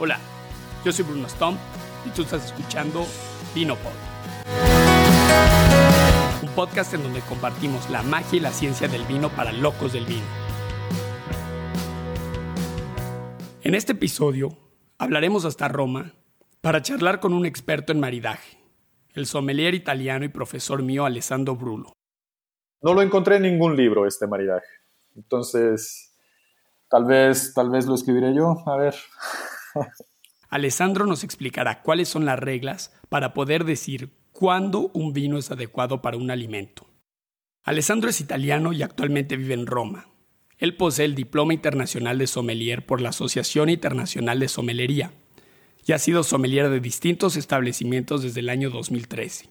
Hola, yo soy Bruno Stomp y tú estás escuchando Vinopod. Un podcast en donde compartimos la magia y la ciencia del vino para locos del vino. En este episodio hablaremos hasta Roma para charlar con un experto en maridaje, el sommelier italiano y profesor mío Alessandro Brulo. No lo encontré en ningún libro este maridaje. Entonces, tal vez, tal vez lo escribiré yo. A ver. Alessandro nos explicará cuáles son las reglas para poder decir cuándo un vino es adecuado para un alimento. Alessandro es italiano y actualmente vive en Roma. Él posee el Diploma Internacional de Sommelier por la Asociación Internacional de Sommelería y ha sido sommelier de distintos establecimientos desde el año 2013.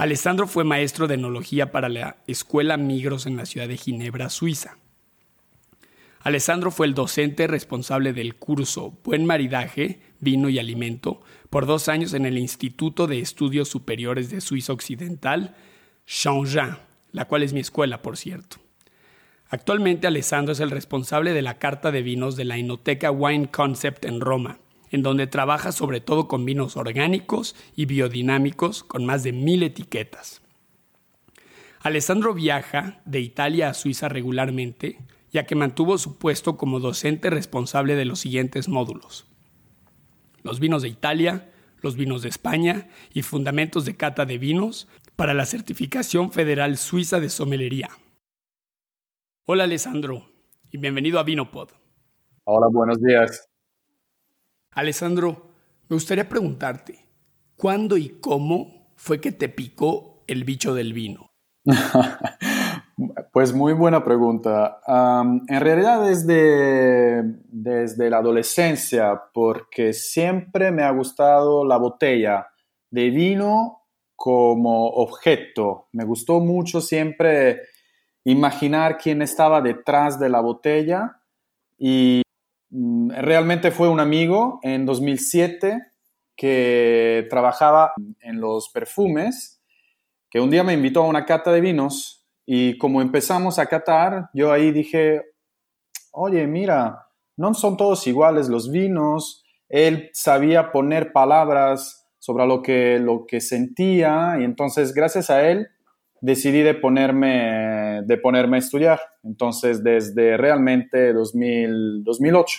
Alessandro fue maestro de enología para la Escuela Migros en la ciudad de Ginebra, Suiza. Alessandro fue el docente responsable del curso Buen Maridaje, Vino y Alimento por dos años en el Instituto de Estudios Superiores de Suiza Occidental, Changin, la cual es mi escuela, por cierto. Actualmente Alessandro es el responsable de la carta de vinos de la Inoteca Wine Concept en Roma, en donde trabaja sobre todo con vinos orgánicos y biodinámicos con más de mil etiquetas. Alessandro viaja de Italia a Suiza regularmente, ya que mantuvo su puesto como docente responsable de los siguientes módulos. Los vinos de Italia, los vinos de España y fundamentos de cata de vinos para la certificación federal suiza de somelería. Hola Alessandro y bienvenido a Vinopod. Hola, buenos días. Alessandro, me gustaría preguntarte, ¿cuándo y cómo fue que te picó el bicho del vino? pues muy buena pregunta. en realidad desde, desde la adolescencia, porque siempre me ha gustado la botella de vino como objeto. Me gustó mucho siempre imaginar quién estaba detrás de la botella y realmente fue un amigo en 2007 que trabajaba en los perfumes, que un día me invitó a una cata de vinos y como empezamos a catar, yo ahí dije, oye, mira, no son todos iguales los vinos, él sabía poner palabras sobre lo que, lo que sentía y entonces gracias a él decidí de ponerme, de ponerme a estudiar. Entonces, desde realmente 2000, 2008.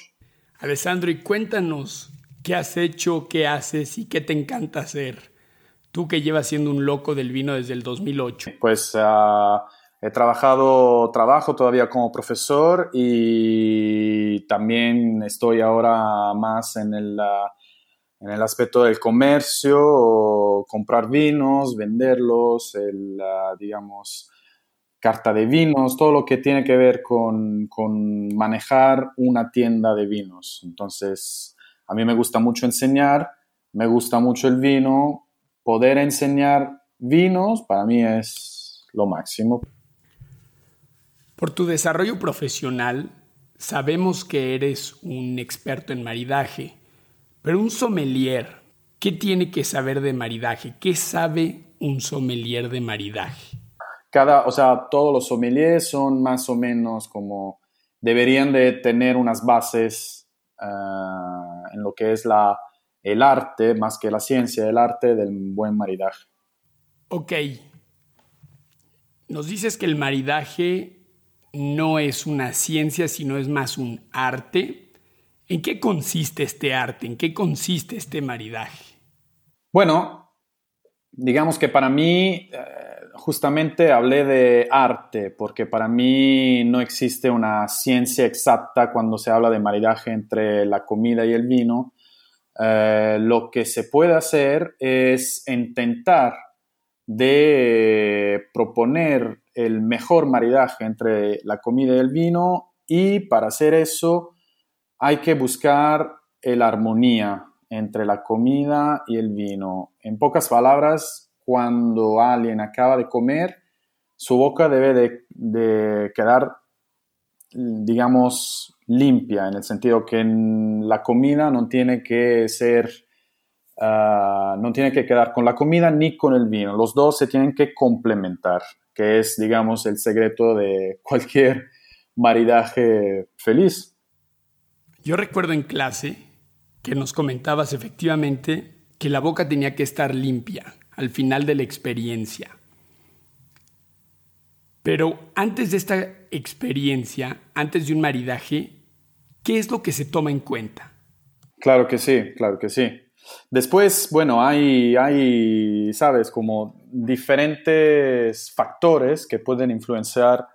Alessandro, y cuéntanos qué has hecho, qué haces y qué te encanta hacer. Tú que llevas siendo un loco del vino desde el 2008. Pues uh, he trabajado, trabajo todavía como profesor y también estoy ahora más en el... Uh, en el aspecto del comercio, comprar vinos, venderlos, el, digamos, carta de vinos, todo lo que tiene que ver con, manejar una tienda de vinos. Entonces, a mí me gusta mucho enseñar, me gusta mucho el vino, poder enseñar vinos para mí es lo máximo. Por tu desarrollo profesional, sabemos que eres un experto en maridaje. Pero un sommelier, ¿qué tiene que saber de maridaje? ¿Qué sabe un sommelier de maridaje? Cada, o sea, todos los sommeliers son más o menos como deberían de tener unas bases ah, en lo que es la, el arte, más que la ciencia, el arte del buen maridaje. Ok. Nos dices que el maridaje no es una ciencia, sino es más un arte. ¿En qué consiste este arte? ¿En qué consiste este maridaje? Bueno, digamos que para mí, eh, justamente hablé de arte, porque para mí no existe una ciencia exacta cuando se habla de maridaje entre la comida y el vino. Eh, lo que se puede hacer es intentar de proponer el mejor maridaje entre la comida y el vino y para hacer eso hay que buscar la armonía entre la comida y el vino. En pocas palabras, cuando alguien acaba de comer, su boca debe de, quedar, digamos, limpia, en el sentido que la comida no tiene que ser, ah, no tiene que quedar con la comida ni con el vino. Los dos se tienen que complementar, que es, digamos, el secreto de cualquier maridaje feliz. Yo recuerdo en clase que nos comentabas efectivamente que la boca tenía que estar limpia al final de la experiencia. Pero antes de esta experiencia, antes de un maridaje, ¿qué es lo que se toma en cuenta? Claro que sí, claro que sí. Después, bueno, hay, hay sabes, como diferentes factores que pueden influenciar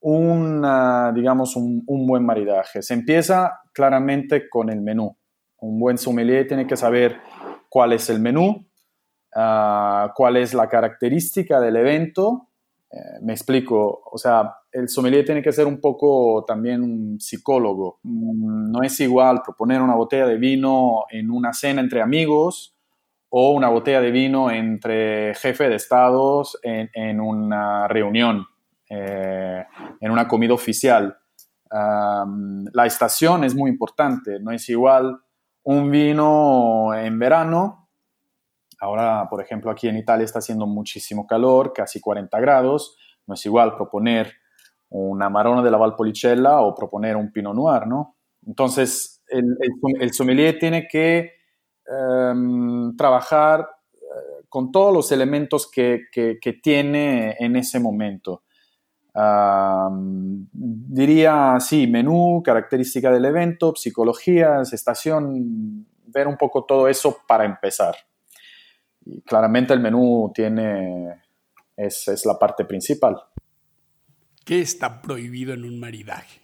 una, digamos, un, buen maridaje. Se empieza claramente con el menú. Un buen sommelier tiene que saber cuál es el menú, ah, cuál es la característica del evento. Eh, me explico, o sea, el sommelier tiene que ser un poco también un psicólogo. No es igual proponer una botella de vino en una cena entre amigos o una botella de vino entre jefe de estados en una reunión eh, en una comida oficial. La estación es muy importante, no es igual un vino en verano. Ahora, por ejemplo, aquí en Italia está haciendo muchísimo calor, casi 40 grados. No es igual proponer una Marona de la Valpolicella o proponer un Pinot Noir, ¿no? Entonces, el, sommelier tiene que em, trabajar eh, con todos los elementos que, que, tiene en ese momento diría, sí, menú, característica del evento, psicologías, estación, ver un poco todo eso para empezar. Y claramente el menú tiene, es, es la parte principal. ¿Qué está prohibido en un maridaje?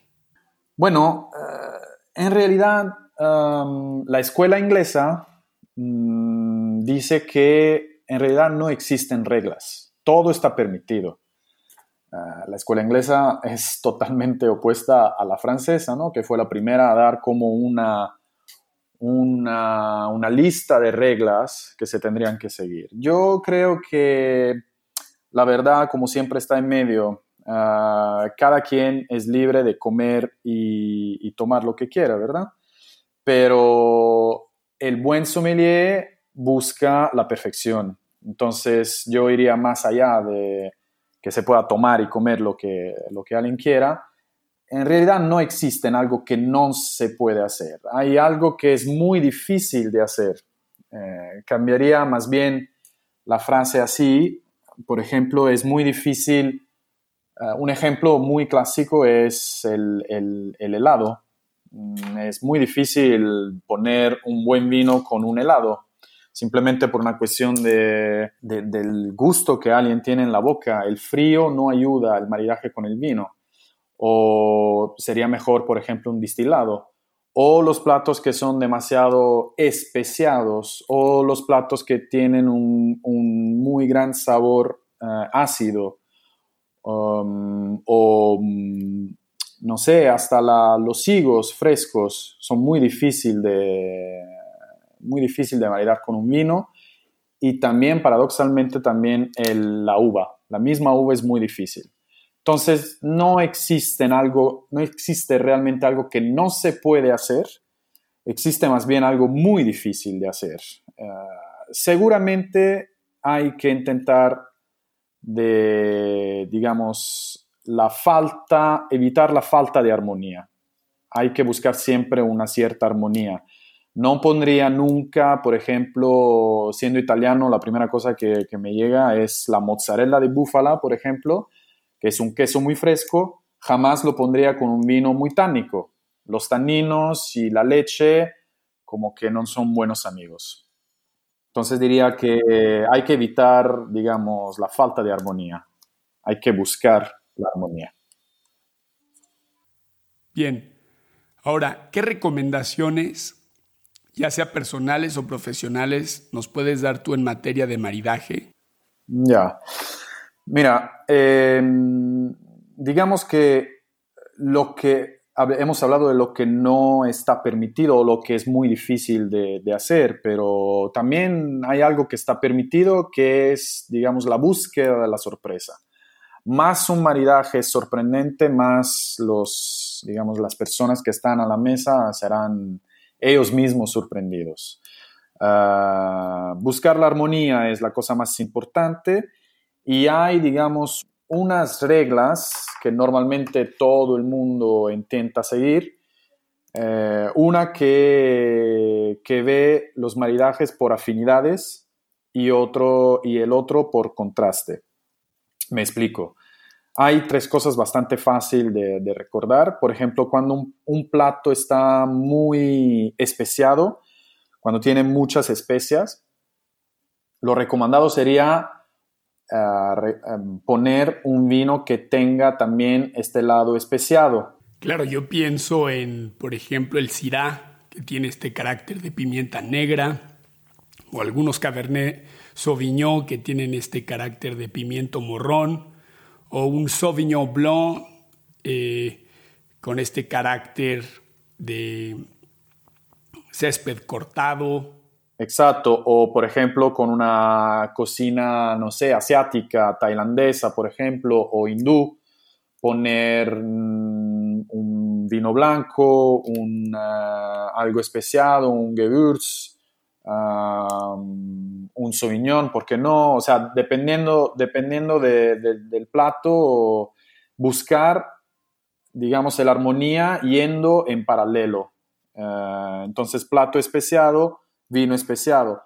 Bueno, eh, en realidad la escuela inglesa mm, dice que en realidad no existen reglas, todo está permitido. Ah, la escuela inglesa es totalmente opuesta a la francesa, ¿no? que fue la primera a dar como una, una, lista de reglas que se tendrían que seguir. Yo creo que la verdad, como siempre, está en medio. Ah, cada quien es libre de comer y, y tomar lo que quiera, ¿verdad? Pero el buen sommelier busca la perfección. Entonces yo iría más allá de se pueda tomar y comer lo que, lo que alguien quiera, en realidad no existe algo que no se puede hacer. Hay algo que es muy difícil de hacer. Eh, cambiaría más bien la frase así. Por ejemplo, es muy difícil, eh, un ejemplo muy clásico es el, el, el helado. Mm, es muy difícil poner un buen vino con un helado simplemente por una cuestión de, del gusto que alguien tiene en la boca. El frío no ayuda al maridaje con el vino. O sería mejor, por ejemplo, un distilado. O los platos que son demasiado especiados. O los platos que tienen un, muy gran sabor eh, ácido. Um, o mm, no sé, hasta los higos frescos son muy difíciles de, muy difícil de maridar con un vino y también paradoxalmente también la uva. La misma uva es muy difícil. Entonces no existe algo, no existe realmente algo que no se puede hacer. Existe más bien algo muy difícil de hacer. Eh, seguramente hay que intentar de, digamos, la falta, evitar la falta de armonía. Hay que buscar siempre una cierta armonía no pondría nunca, por ejemplo, siendo italiano, la primera cosa que, me llega es la mozzarella de búfala, por ejemplo, que es un queso muy fresco. Jamás lo pondría con un vino muy tánico. Los taninos y la leche como que no son buenos amigos. Entonces diría que hay que evitar, digamos, la falta de armonía. Hay que buscar la armonía. Bien. Ahora, ¿qué recomendaciones ya sea personales o profesionales, nos puedes dar tú en materia de maridaje? Ya. Mira, em, digamos que lo que hemos hablado de lo que no está permitido o lo que es muy difícil de, hacer, pero también hay algo que está permitido que es, digamos, la búsqueda de la sorpresa. Más un maridaje sorprendente, más los, digamos, las personas que están a la mesa serán ellos mismos sorprendidos. Ah, buscar la armonía es la cosa más importante y hay, digamos, unas reglas que normalmente todo el mundo intenta seguir. Eh, una que, que ve los maridajes por afinidades y, otro, y el otro por contraste. Me explico. Hay tres cosas bastante fáciles de, recordar. Por ejemplo, cuando un, plato está muy especiado, cuando tiene muchas especias, lo recomendado sería eh, em, poner un vino que tenga también este lado especiado. Claro, yo pienso en, por ejemplo, el Syrah, que tiene este carácter de pimienta negra, o algunos Cabernet Sauvignon que tienen este carácter de pimiento morrón o un Sauvignon Blanc eh, con este carácter de césped cortado. Exacto, o por ejemplo con una cocina, no sé, asiática, tailandesa, por ejemplo, o hindú, poner mm, un vino blanco, un, algo especiado, un Gewürz, un Sauvignon, ¿por qué no? O sea, dependiendo, dependiendo del plato, buscar, digamos, la armonía yendo en paralelo. Eh, entonces, plato especiado, vino especiado.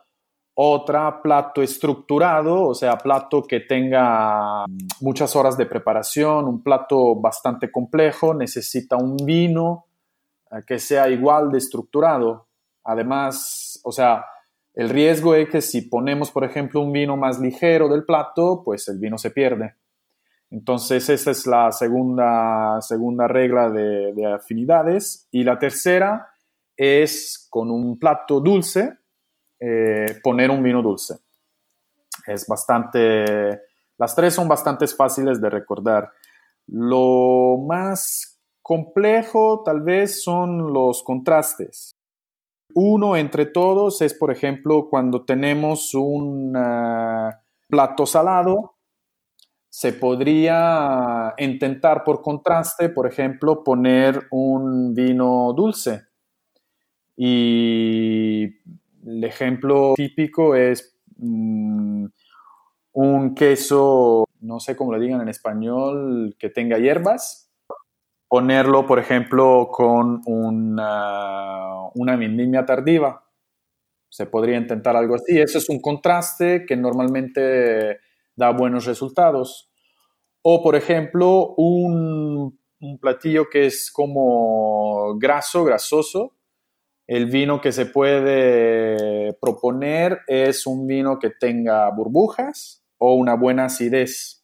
Otra, plato estructurado, o sea, plato que tenga muchas horas de preparación, un plato bastante complejo, necesita un vino eh, que sea igual de estructurado. Además, o sea, el riesgo es que si ponemos, por ejemplo, un vino más ligero del plato, pues el vino se pierde. Entonces, esa es la segunda, segunda regla de, afinidades. Y la tercera es con un plato dulce, eh, poner un vino dulce. Es bastante, las tres son bastante fáciles de recordar. Lo más complejo tal vez son los contrastes. Uno entre todos es, por ejemplo, cuando tenemos un ah, plato salado, se podría intentar por contraste, por ejemplo, poner un vino dulce. Y el ejemplo típico es mm, un queso, no sé cómo lo digan en español, que tenga hierbas ponerlo, por ejemplo, con una, una vendimia tardiva. Se podría intentar algo así. Eso es un contraste que normalmente da buenos resultados. O, por ejemplo, un platillo que es como graso, grasoso. El vino que se puede proponer es un vino que tenga burbujas o una buena acidez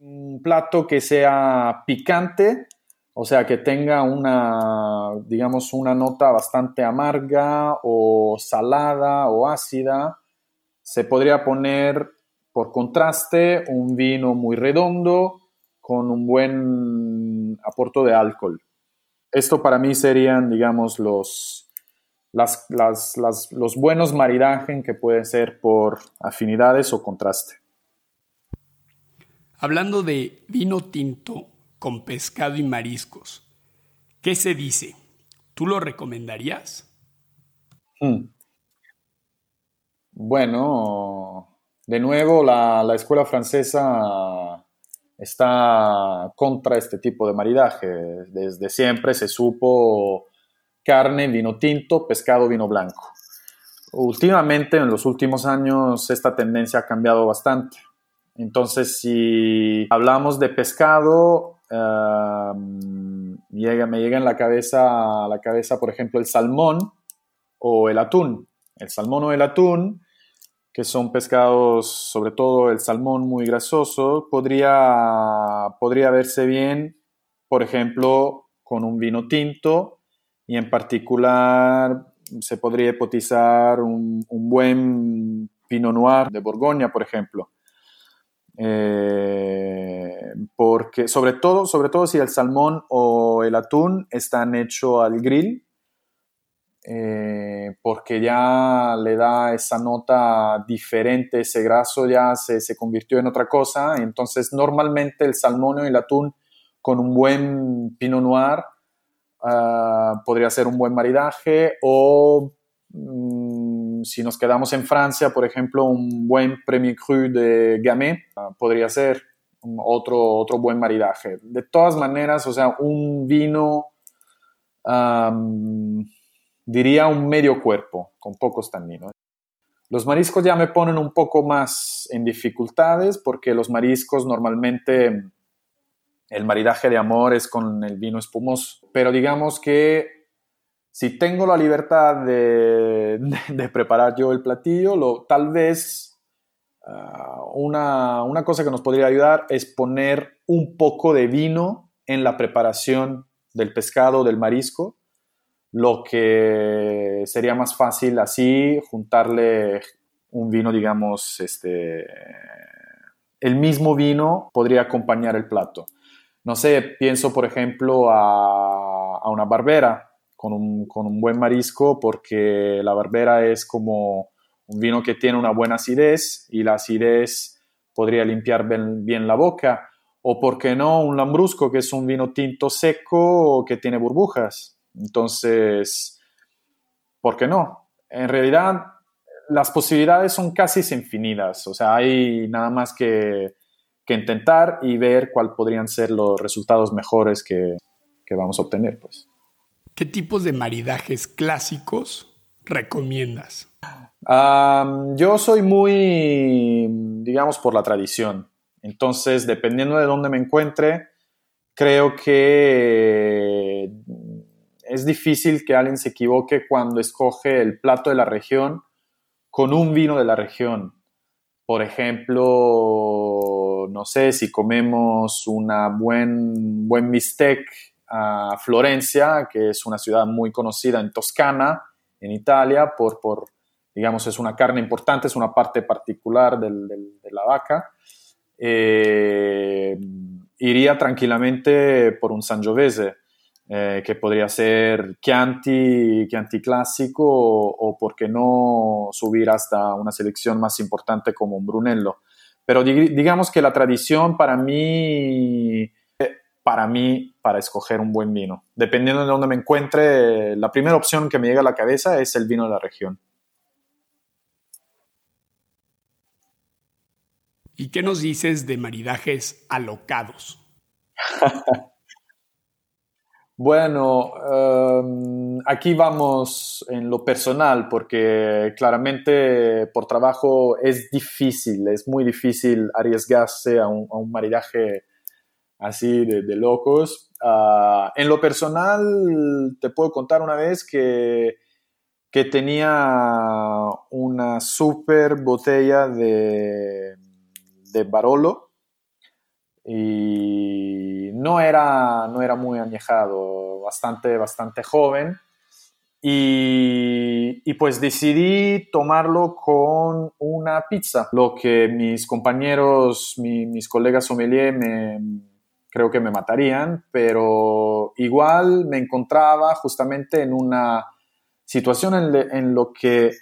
un plato que sea picante, o sea, que tenga una, digamos, una nota bastante amarga o salada o ácida. Se podría poner, por contraste, un vino muy redondo con un buen aporto de alcohol. Esto para mí serían, digamos, los, los buenos maridajes que pueden ser por afinidades o contraste. Hablando de vino tinto con pescado y mariscos, ¿qué se dice? ¿Tú lo recomendarías? Hmm. Bueno, de nuevo la, escuela francesa está contra este tipo de maridaje. Desde siempre se supo carne, vino tinto, pescado, vino blanco. Últimamente, en los últimos años, esta tendencia ha cambiado bastante. Entonces, si hablamos de pescado, me llega en la cabeza, a la cabeza, por ejemplo, el salmón o el atún. El salmón o el atún, que son pescados, sobre todo el salmón muy grasoso, podría, podría verse bien, por ejemplo, con un vino tinto y en particular se podría hipotizar un, buen Pinot Noir de Borgoña, por ejemplo eh, porque sobre todo, sobre todo si el salmón o el atún están hechos al grill, eh, porque ya le da esa nota diferente, ese graso ya se, se, convirtió en otra cosa, entonces normalmente el salmón o el atún con un buen Pinot Noir uh, podría ser un buen maridaje o mm, si nos quedamos en Francia, por ejemplo, un buen Premier Cru de Gamay ah, podría ser otro, otro buen maridaje. De todas maneras, o sea, un vino, diría un medio cuerpo, con pocos taninos. Los mariscos ya me ponen un poco más en dificultades porque los mariscos normalmente el maridaje de amor es con el vino espumoso. Pero digamos que si tengo la libertad de, preparar yo el platillo, lo, tal vez ah, una, cosa que nos podría ayudar es poner un poco de vino en la preparación del pescado, del marisco, lo que sería más fácil así juntarle un vino, digamos, este, el mismo vino podría acompañar el plato. No sé, pienso por ejemplo a, una barbera con un, buen marisco porque la barbera es como un vino que tiene una buena acidez y la acidez podría limpiar bien, la boca. O, ¿por qué no, un lambrusco, que es un vino tinto seco que tiene burbujas? Entonces, ¿por qué no? En realidad, las posibilidades son casi infinitas. O sea, hay nada más que que intentar y ver cuáles podrían ser los resultados mejores que, vamos a obtener. Pues. ¿Qué tipos de maridajes clásicos recomiendas? yo soy muy, digamos, por la tradición. Entonces, dependiendo de dónde me encuentre, creo que es difícil que alguien se equivoque cuando escoge el plato de la región con un vino de la región. Por ejemplo, no sé, si comemos una buen, buen bistec a Florencia, que es una ciudad muy conocida en Toscana, en Italia, por, por digamos, es una carne importante, es una parte particular de la vaca. Eh, iría tranquilamente por un Sangiovese eh, que podría ser Chianti, Chianti clásico o, por qué no, subir hasta una selección más importante como un Brunello. Pero digamos que la tradición para mí, para mí, para escoger un buen vino, dependiendo de dónde me encuentre, la primera opción que me llega a la cabeza es el vino de la región. ¿Y qué nos dices de maridajes alocados? Bueno, em, aquí vamos en lo personal porque claramente por trabajo es difícil, es muy difícil arriesgarse a un, maridaje así de, locos. Ah, en lo personal, te puedo contar una vez que, que tenía una super botella de, de Barolo y no era, no era muy añejado, bastante, bastante joven. Y, pues decidí tomarlo con una pizza, lo que mis compañeros, mis colegas sommelier me, creo que me matarían, pero igual me encontraba justamente en una situación en, en lo que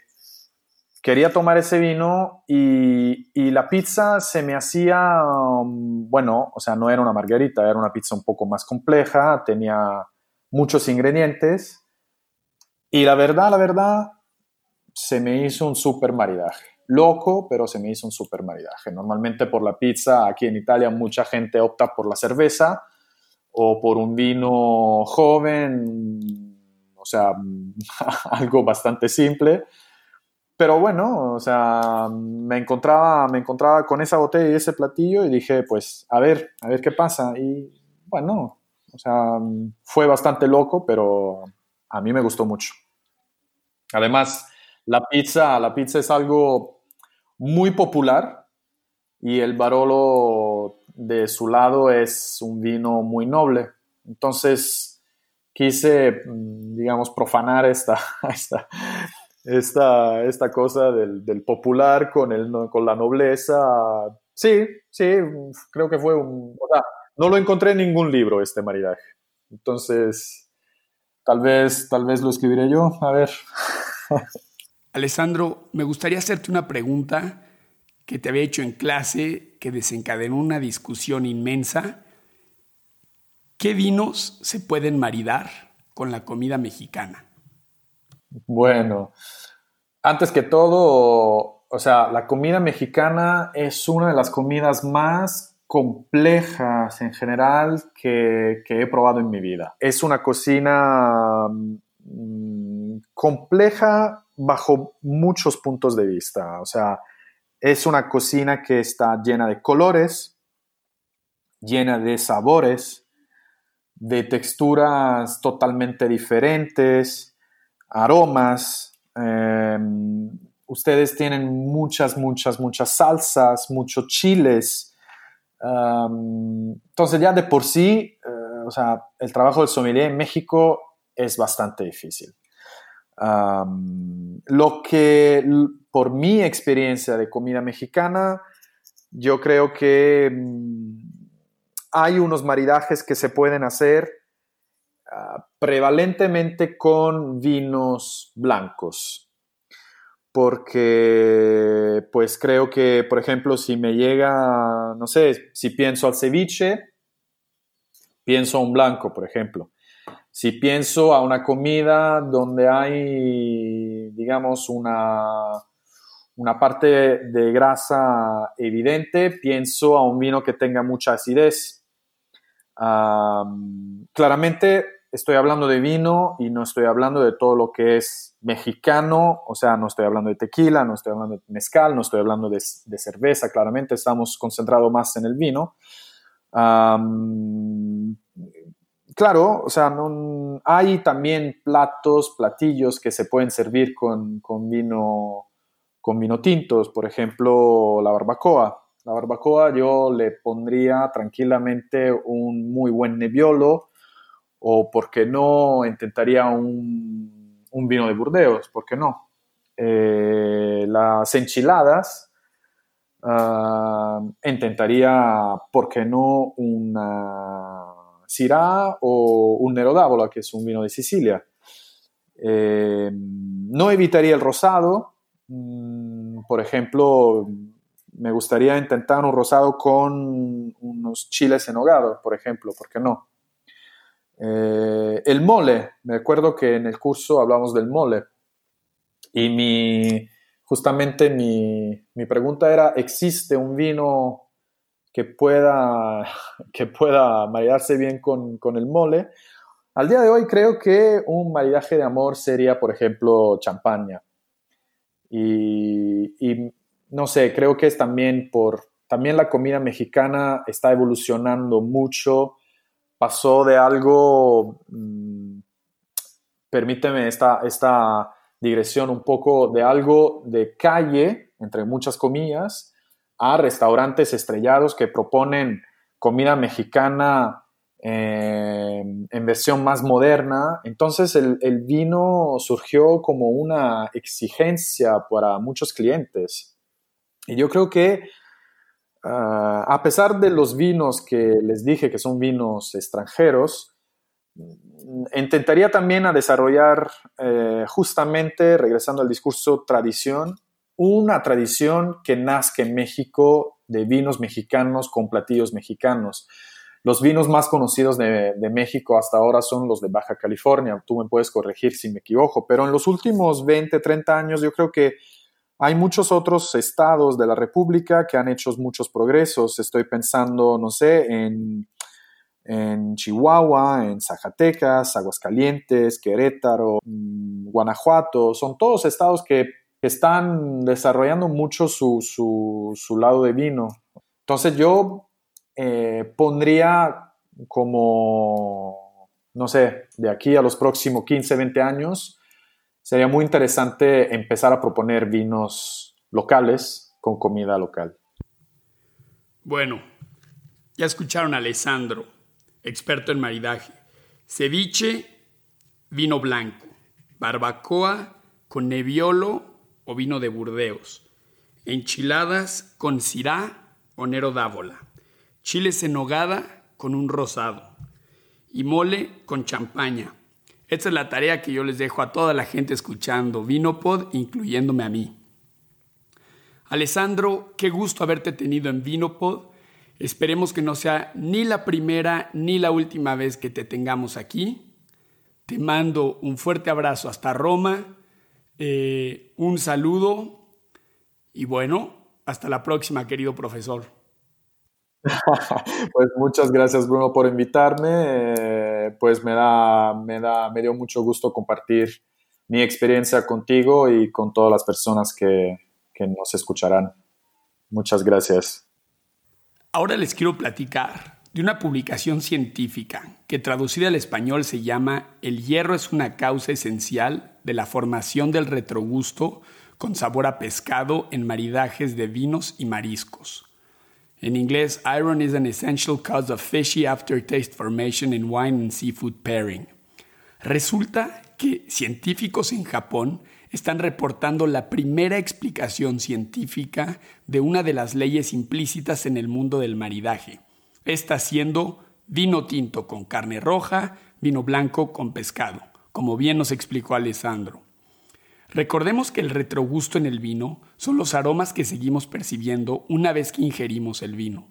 quería tomar ese vino y, la pizza se me hacía, um, bueno, o sea, no era una margarita, era una pizza un poco más compleja, tenía muchos ingredientes y la verdad, la verdad, se me hizo un super maridaje. Loco, pero se me hizo un super maridaje. Normalmente por la pizza, aquí en Italia mucha gente opta por la cerveza o por un vino joven, o sea, algo bastante simple pero bueno, o sea, me encontraba, me encontraba con esa botella y ese platillo y dije, pues, a ver, a ver qué pasa. Y bueno, o sea, fue bastante loco, pero a mí me gustó mucho. Además, la pizza, la pizza es algo muy popular y el Barolo de su lado es un vino muy noble. Entonces, quise, digamos, profanar esta, esta, esta, esta cosa del, popular con, el, con la nobleza. Sí, sí, creo que fue un... O sea, no lo encontré en ningún libro este maridaje. Entonces, tal vez, tal vez lo escribiré yo. A ver. Alessandro, me gustaría hacerte una pregunta que te había hecho en clase, que desencadenó una discusión inmensa. ¿Qué vinos se pueden maridar con la comida mexicana? Bueno, Antes que todo, o sea, la comida mexicana es una de las comidas más complejas en general que, he probado en mi vida. Es una cocina mm, compleja bajo muchos puntos de vista. O sea, es una cocina que está llena de colores, llena de sabores, de texturas totalmente diferentes, aromas. Em, ustedes tienen muchas, muchas, muchas salsas, muchos chiles. Em, entonces ya de por sí, eh, o sea, el trabajo del sommelier en México es bastante difícil. Lo que, por mi experiencia de comida mexicana, yo creo que mm, hay unos maridajes que se pueden hacer ah, prevalentemente con vinos blancos. Porque, pues creo que, por ejemplo, si me llega, no sé, si pienso al ceviche, pienso a un blanco, por ejemplo. Si pienso a una comida donde hay, digamos, una, una parte de grasa evidente, pienso a un vino que tenga mucha acidez claramente estoy hablando de vino y no estoy hablando de todo lo que es mexicano, o sea, no estoy hablando de tequila, no estoy hablando de mezcal, no estoy hablando de, cerveza, claramente estamos concentrados más en el vino. Claro, o sea, hay también platos, platillos que se pueden servir con, con, vino, con vino tintos, por ejemplo, la barbacoa. La barbacoa yo le pondría tranquilamente un muy buen nebbiolo o, ¿por qué no?, intentaría un, vino de Burdeos, ¿por qué no? Eh, las enchiladas, ah, intentaría, ¿por qué no?, una Syrah o un Nero d'Avola, que es un vino de Sicilia. Eh, no evitaría el rosado, mm, por ejemplo, me gustaría intentar un rosado con unos chiles en hogado, por ejemplo, ¿por qué no? Eh, el mole, me acuerdo que en el curso hablamos del mole y mi, justamente mi, pregunta era, ¿existe un vino que pueda, que pueda maridarse bien con, el mole? Al día de hoy creo que un maridaje de amor sería, por ejemplo, champaña. Y, no sé, creo que es también por, también la comida mexicana está evolucionando mucho, pasó de algo, mm, permíteme esta, esta digresión un poco, de algo de calle, entre muchas comillas, a restaurantes estrellados que proponen comida mexicana eh, en versión más moderna. Entonces el, el, vino surgió como una exigencia para muchos clientes. Y yo creo que ah, a pesar de los vinos que les dije que son vinos extranjeros, intentaría también a desarrollar eh, justamente, regresando al discurso tradición, una tradición que nazca en México de vinos mexicanos con platillos mexicanos. Los vinos más conocidos de, México hasta ahora son los de Baja California. Tú me puedes corregir si me equivoco, pero en los últimos 20, 30 años yo creo que hay muchos otros estados de la República que han hecho muchos progresos. Estoy pensando, no sé, en, Chihuahua, en Zacatecas, Aguascalientes, Querétaro, mm, Guanajuato. Son todos estados que, están desarrollando mucho su, lado de vino. Entonces yo eh, pondría como, no sé, de aquí a los próximos 15, 20 años, sería muy interesante empezar a proponer vinos locales con comida local. Bueno, ya escucharon a Alessandro, experto en maridaje. Ceviche, vino blanco. Barbacoa con neviolo o vino de Burdeos. Enchiladas con cirá o nero dávola. Chiles en nogada con un rosado. Y mole con champaña. Esta es la tarea que yo les dejo a toda la gente escuchando Vinopod, incluyéndome a mí. Alessandro, qué gusto haberte tenido en Vinopod. Esperemos que no sea ni la primera ni la última vez que te tengamos aquí. Te mando un fuerte abrazo hasta Roma. Eh, un saludo y bueno, hasta la próxima, querido profesor. pues muchas gracias, Bruno, por invitarme. Eh, pues me da, me da, me dio mucho gusto compartir mi experiencia contigo y con todas las personas que, que nos escucharán. Muchas gracias. Ahora les quiero platicar de una publicación científica que traducida al español se llama El hierro es una causa esencial de la formación del retrogusto con sabor a pescado en maridajes de vinos y mariscos. En inglés, iron is an essential cause of fishy aftertaste formation in wine and seafood pairing. Resulta que científicos en Japón están reportando la primera explicación científica de una de las leyes implícitas en el mundo del maridaje, esta siendo vino tinto con carne roja, vino blanco con pescado, como bien nos explicó Alessandro. Recordemos que el retrogusto en el vino son los aromas que seguimos percibiendo una vez que ingerimos el vino.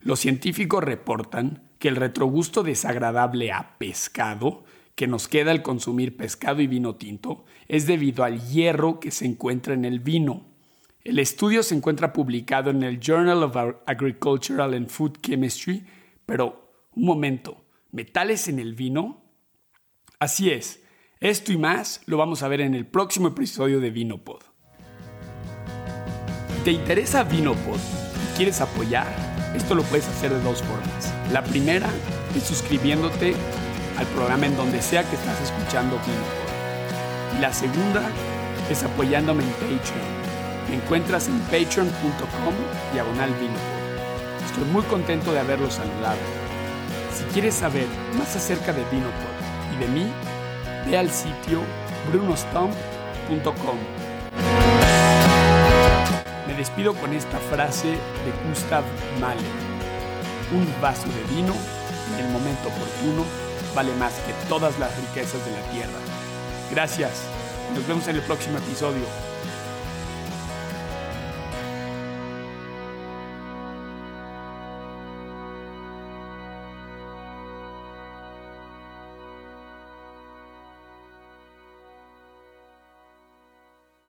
Los científicos reportan que el retrogusto desagradable a pescado que nos queda al consumir pescado y vino tinto es debido al hierro que se encuentra en el vino. El estudio se encuentra publicado en el Journal of Agricultural and Food Chemistry, pero un momento, ¿metales en el vino? Así es, esto y más lo vamos a ver en el próximo episodio de Vinopod. ¿Te interesa Vinopod y quieres apoyar? Esto lo puedes hacer de dos formas. La primera es suscribiéndote al programa en donde sea que estás escuchando Vinopod. Y la segunda es apoyándome en Patreon. Me encuentras en patreon.com diagonal. Estoy muy contento de haberlos saludado. Si quieres saber más acerca de Vinopod y de mí, ve al sitio brunostomp.com. Me despido con esta frase de Gustav Mahler. Un vaso de vino en el momento oportuno vale más que todas las riquezas de la tierra. Gracias. Nos vemos en el próximo episodio.